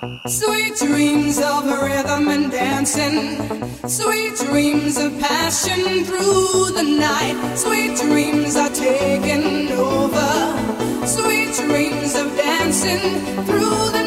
Sweet dreams of rhythm and dancing. Sweet dreams of passion through the night. Sweet dreams are taking over. Sweet dreams of dancing through the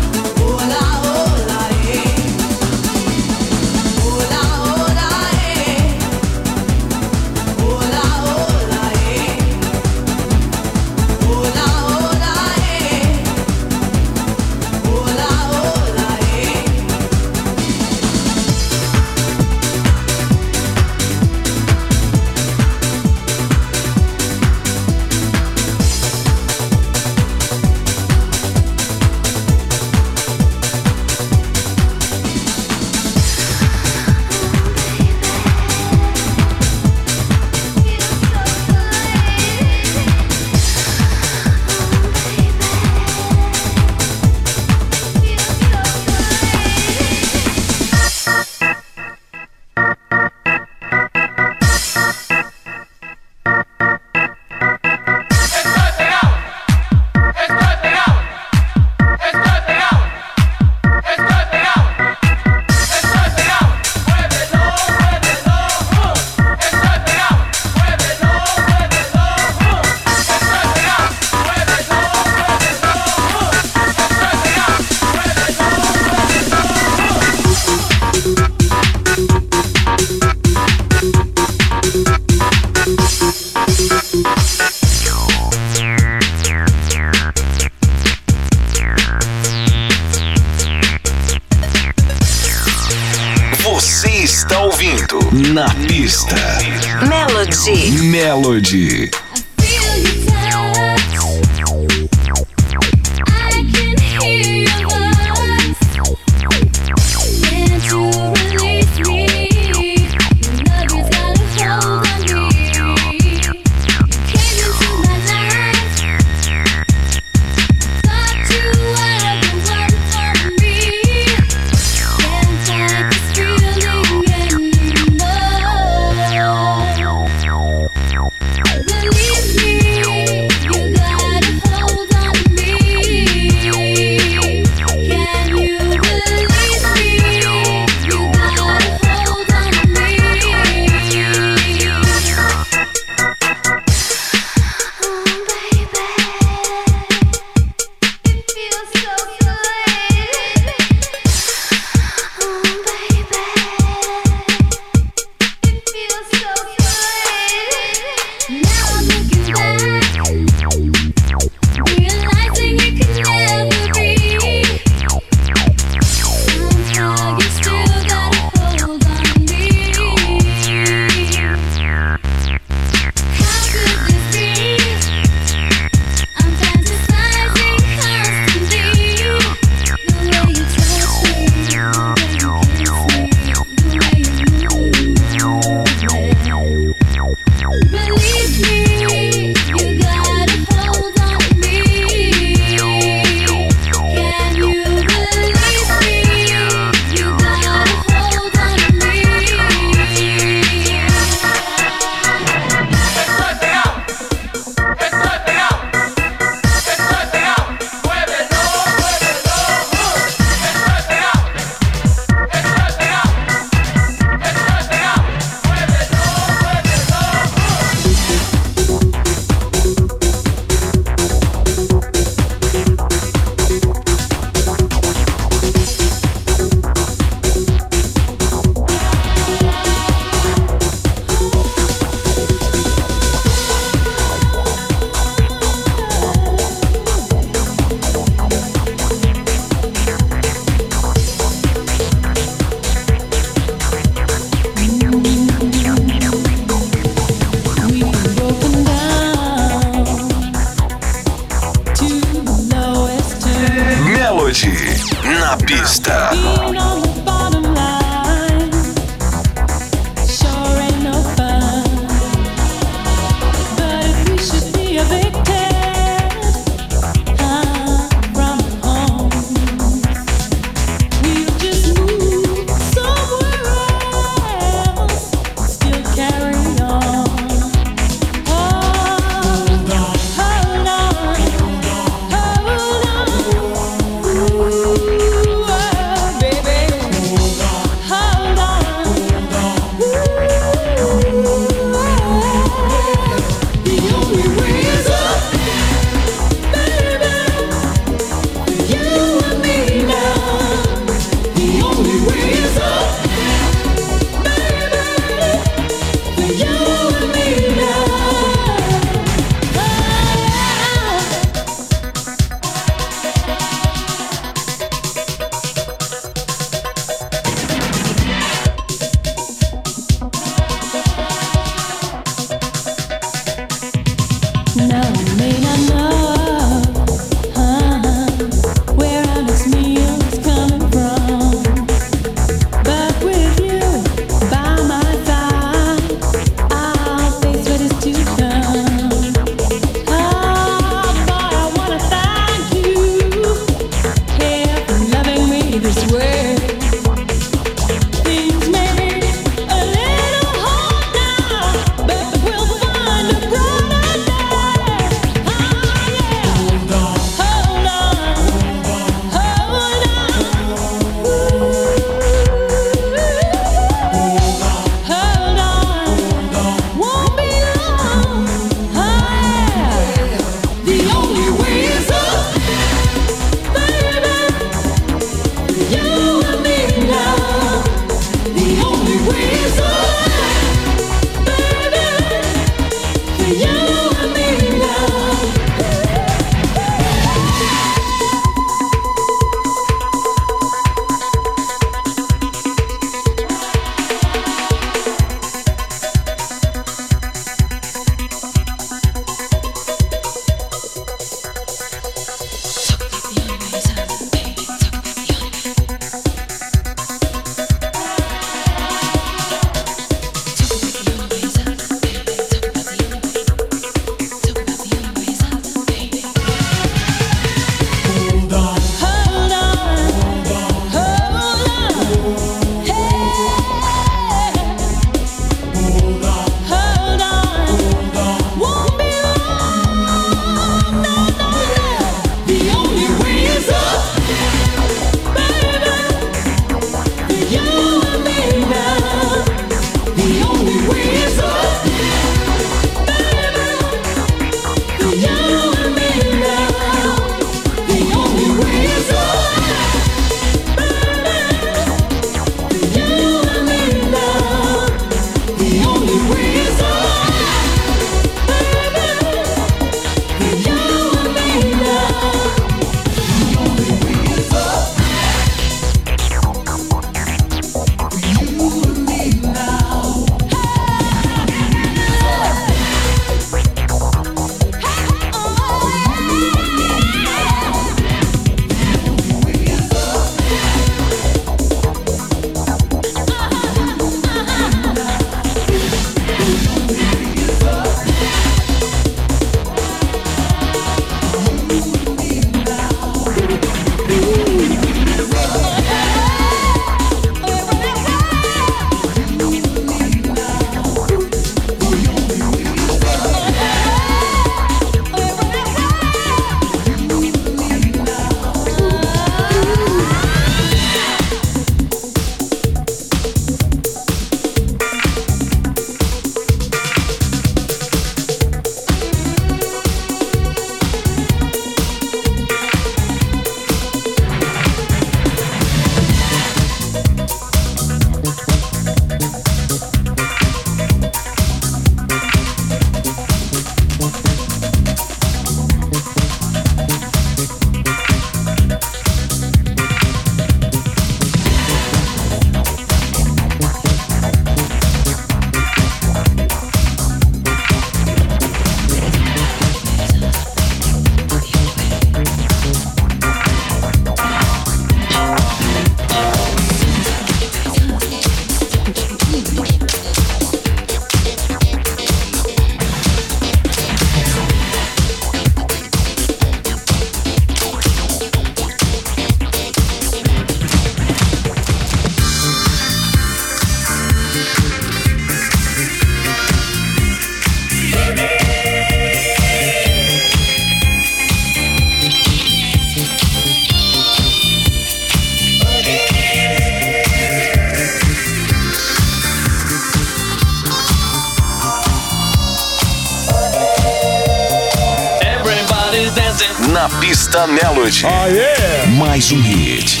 Pista Melody. Yeah. Mais um hit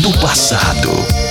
do passado.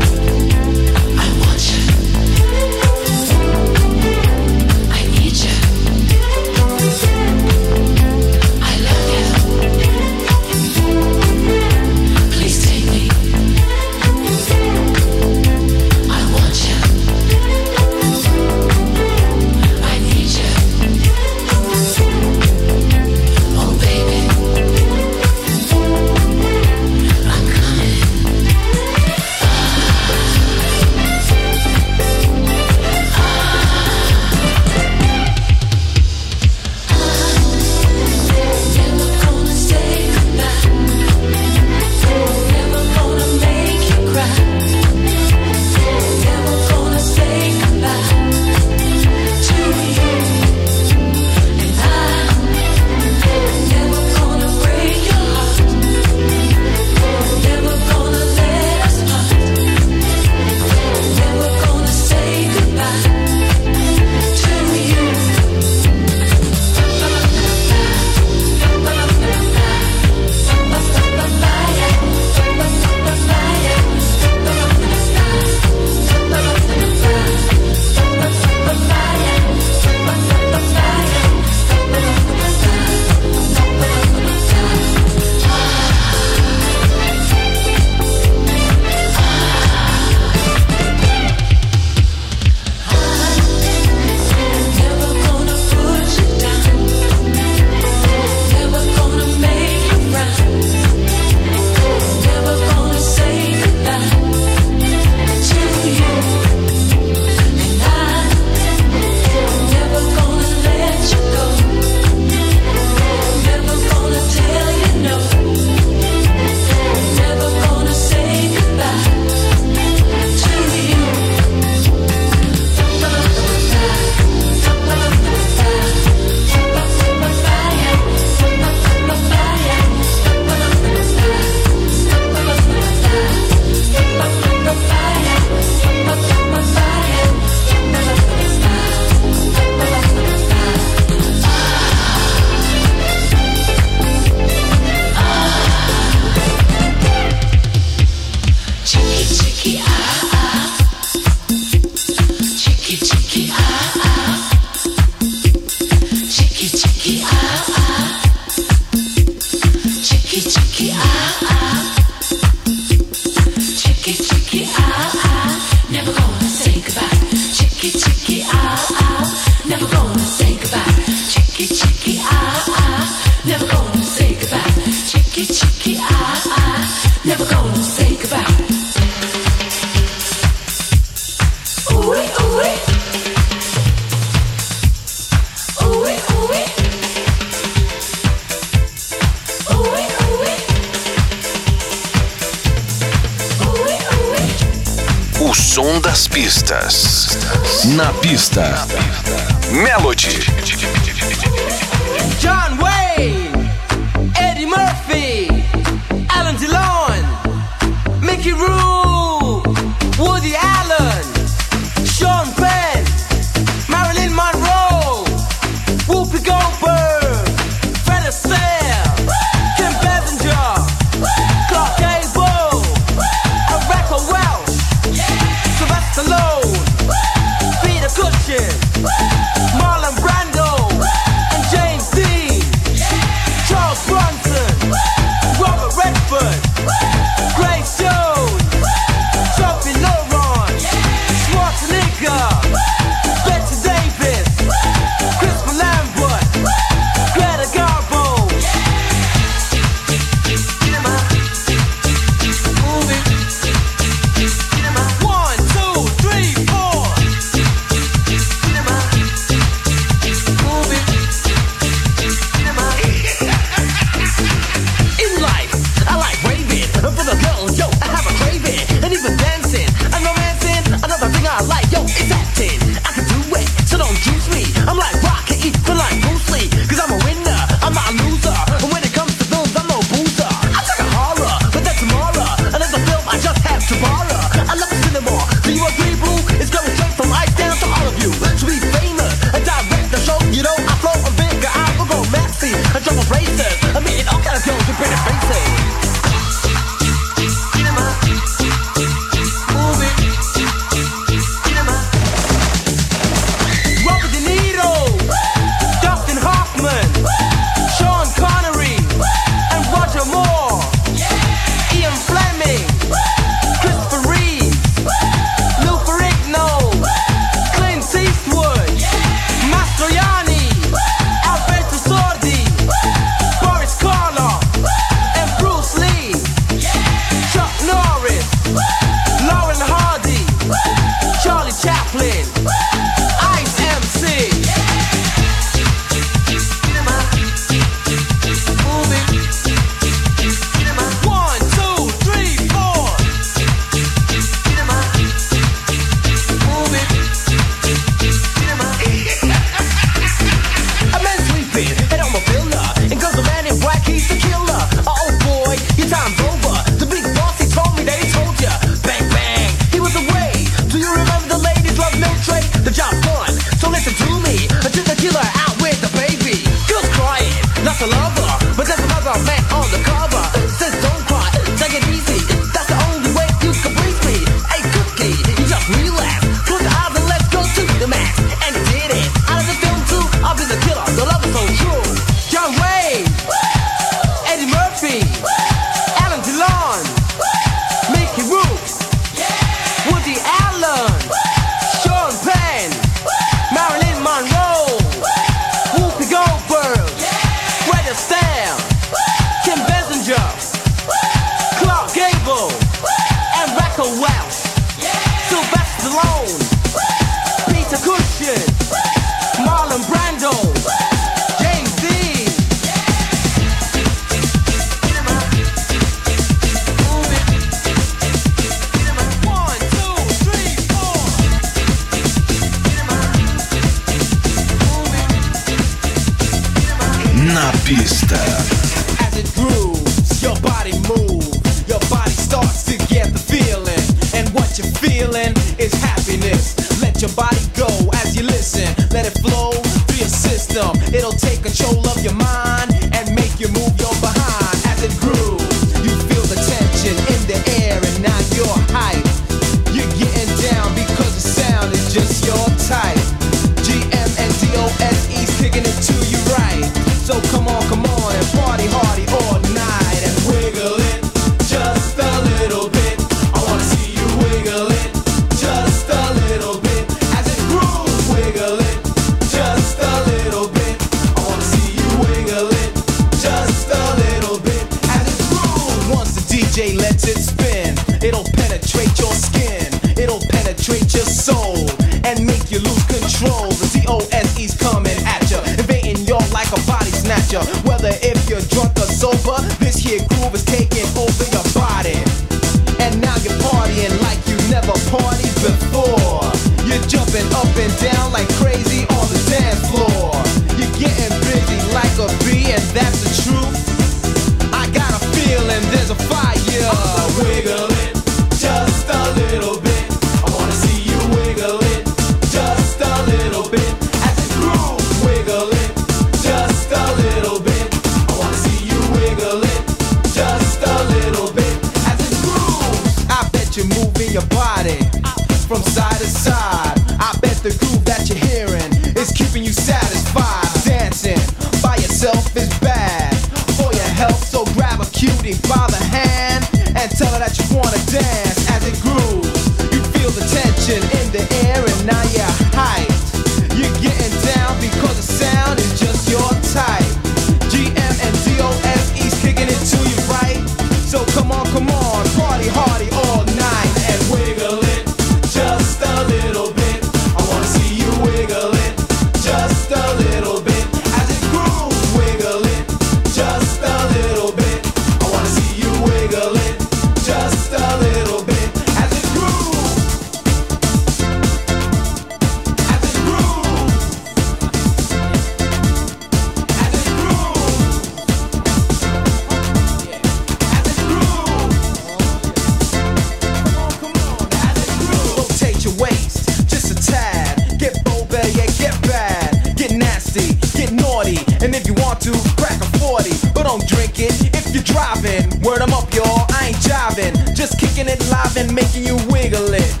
Word 'em up, y'all. I ain't jiving, just kicking it live and making you wiggle it.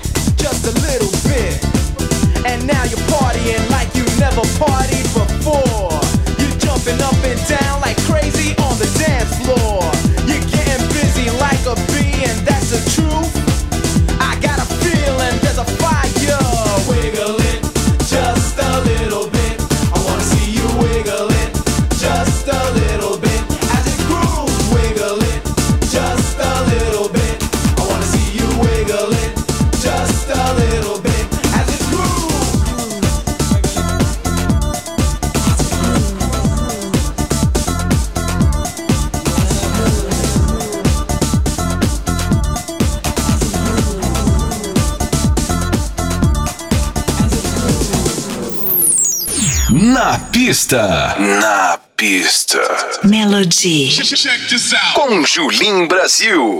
pista. Na pista. Melody. Com Julim Brasil.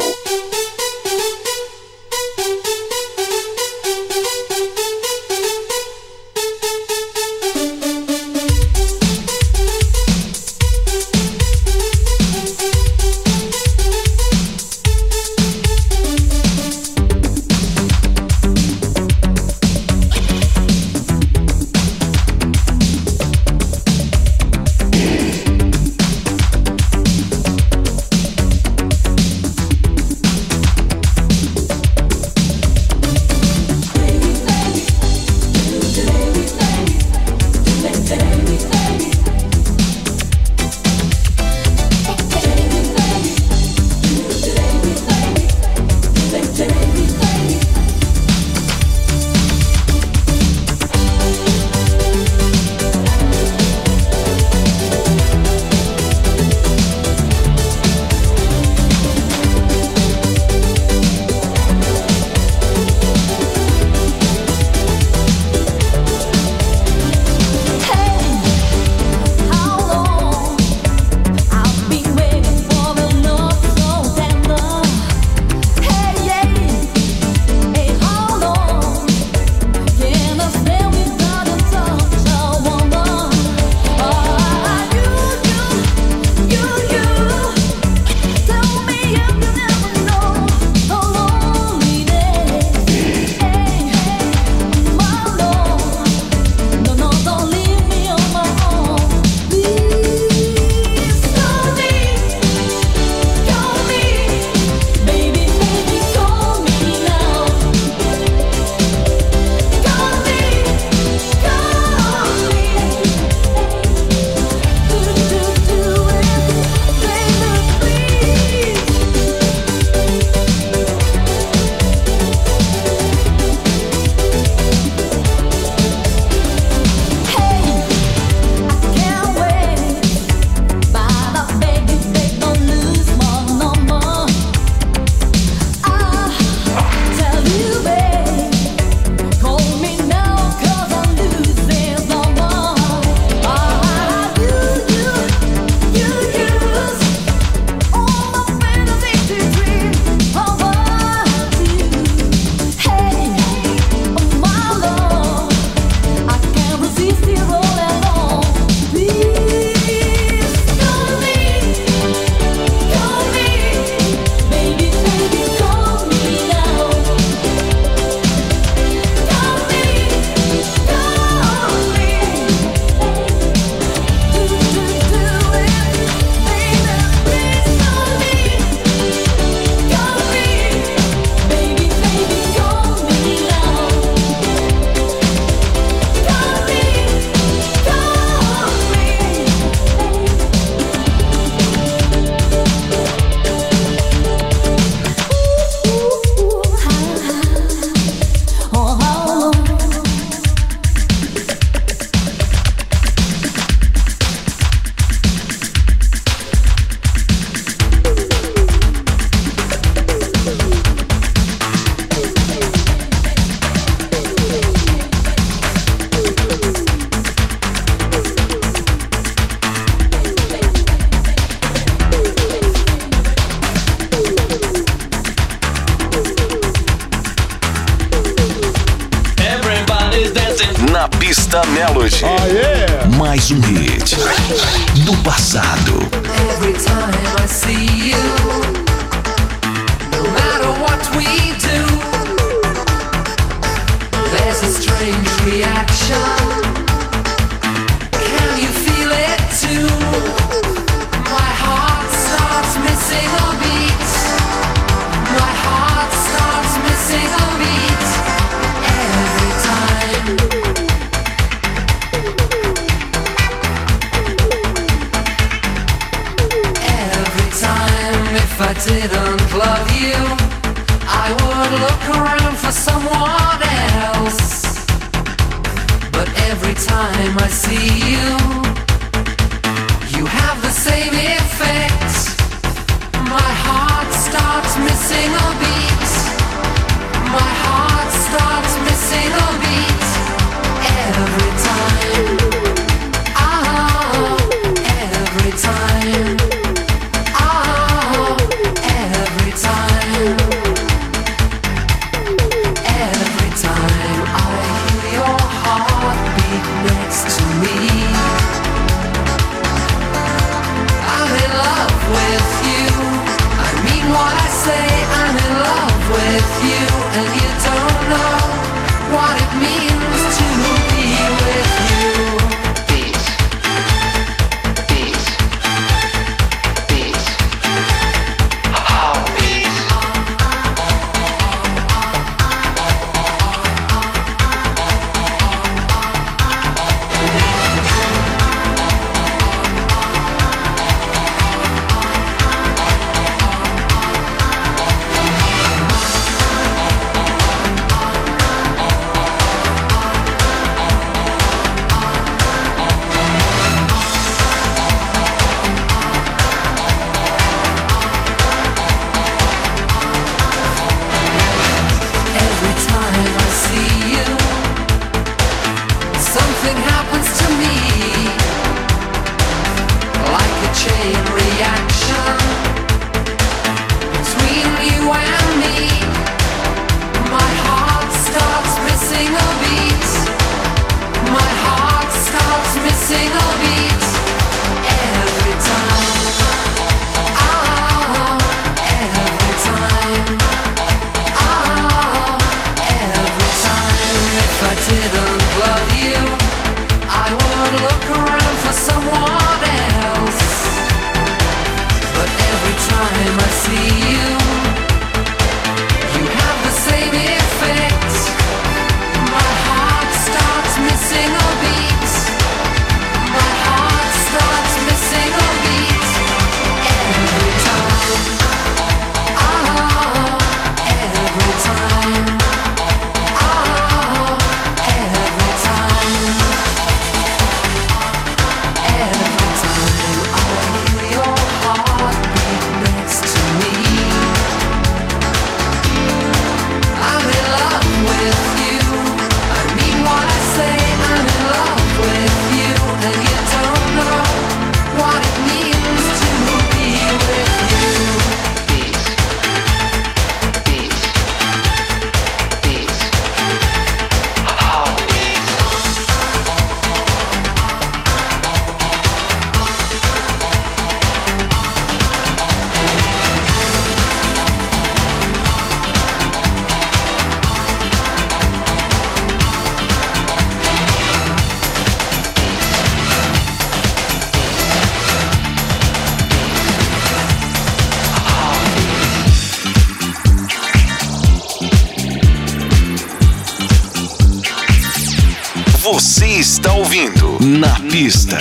artista.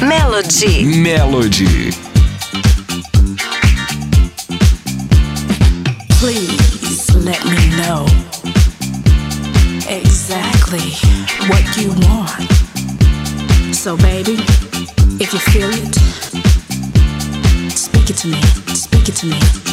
Melody. Melody. Please let me know exactly what you want. So, baby, if you feel it, speak it to me, speak it to me.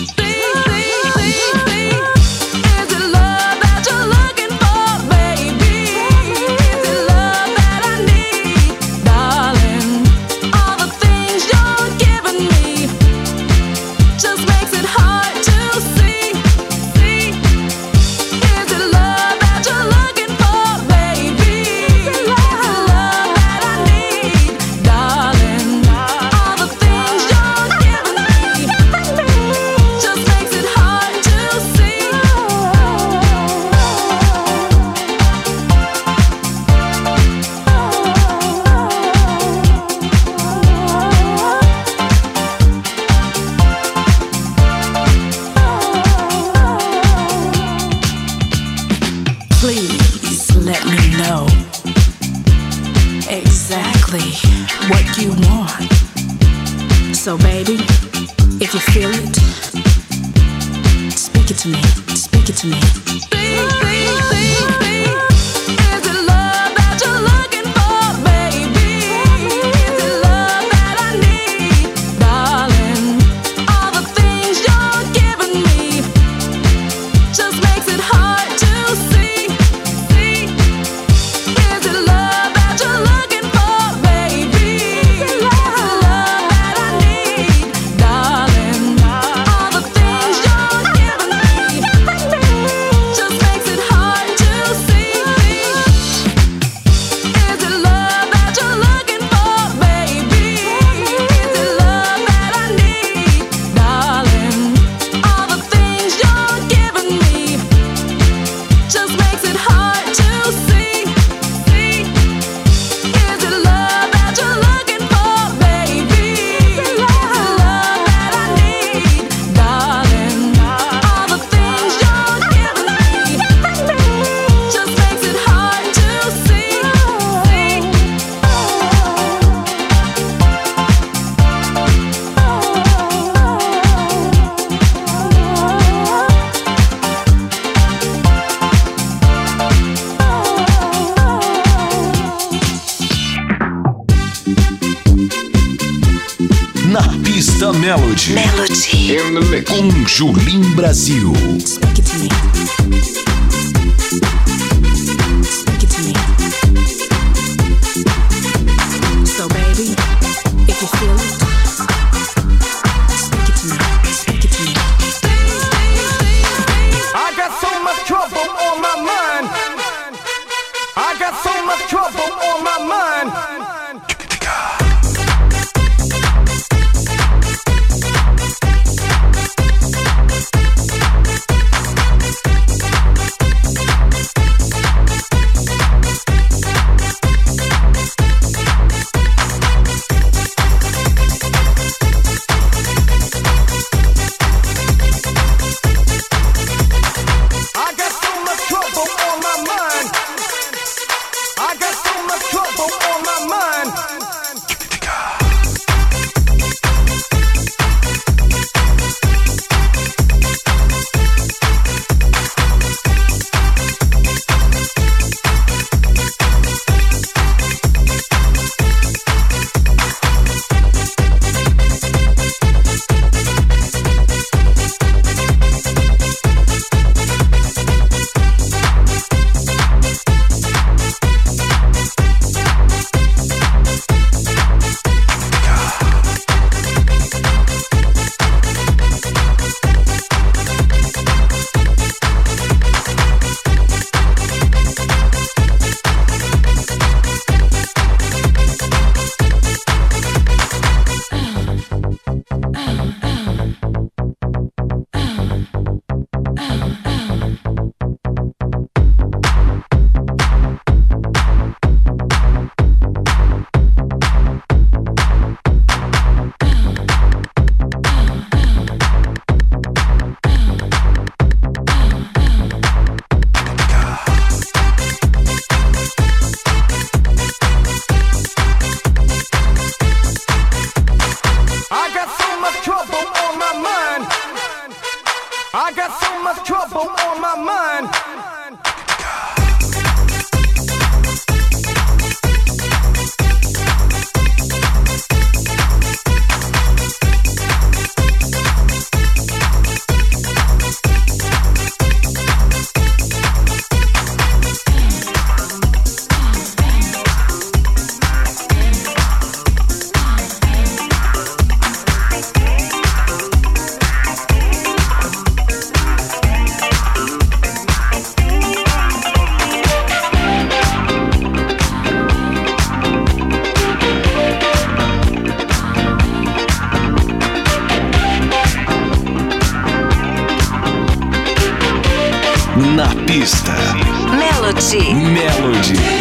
Julim Brasil. Melody. Melody.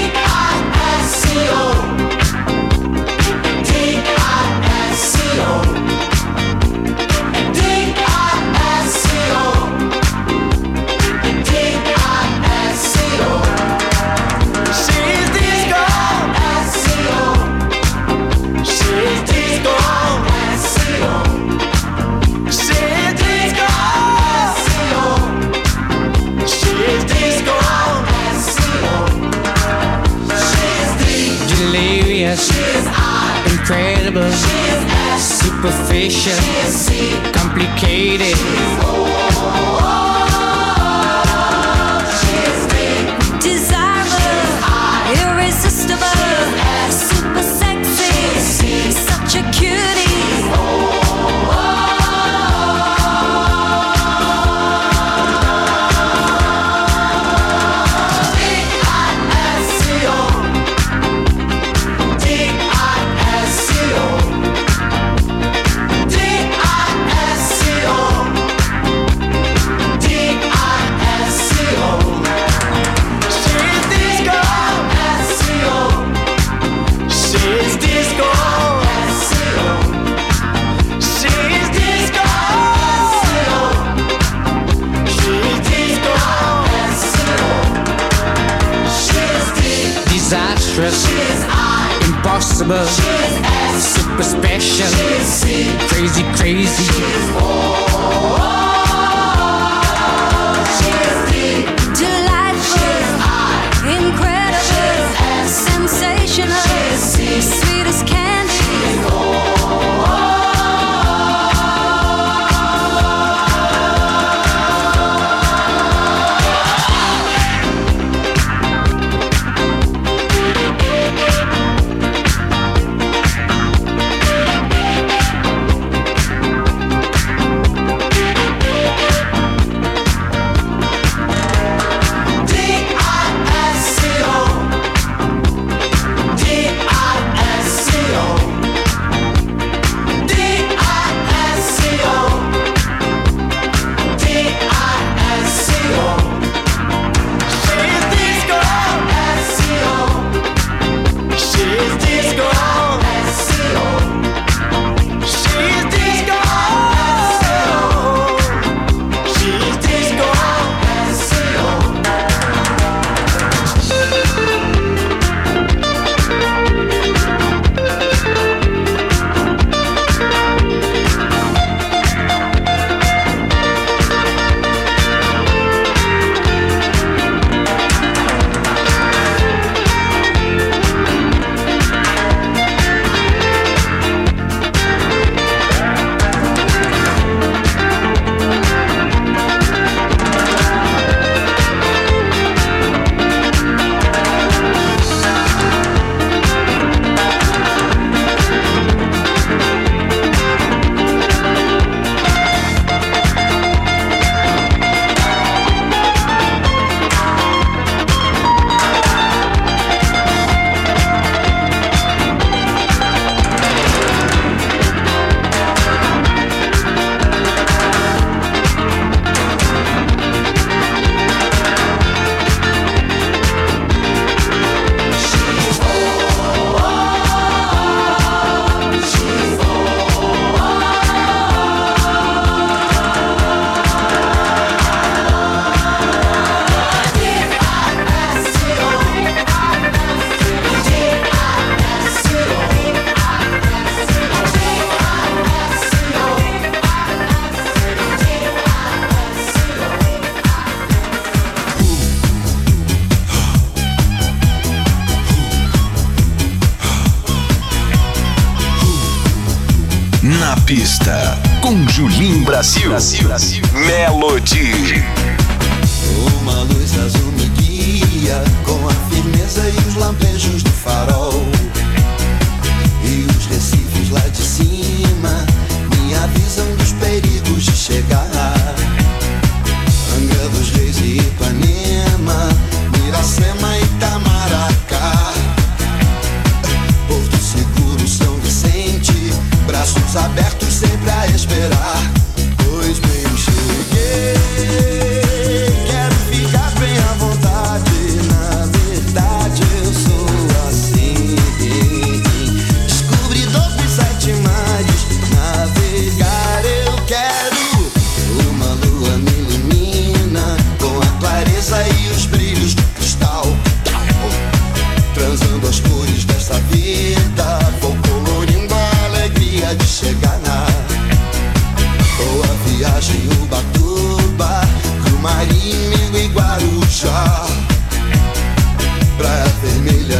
Brasil. Brasil. Brasil.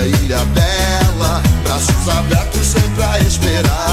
ilha bela, braços abertos sempre a esperar.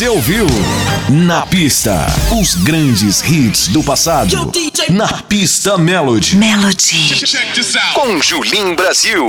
Você ouviu Na Pista, os grandes hits do passado. Na Pista Melody. Melody. Com Julin Brasil.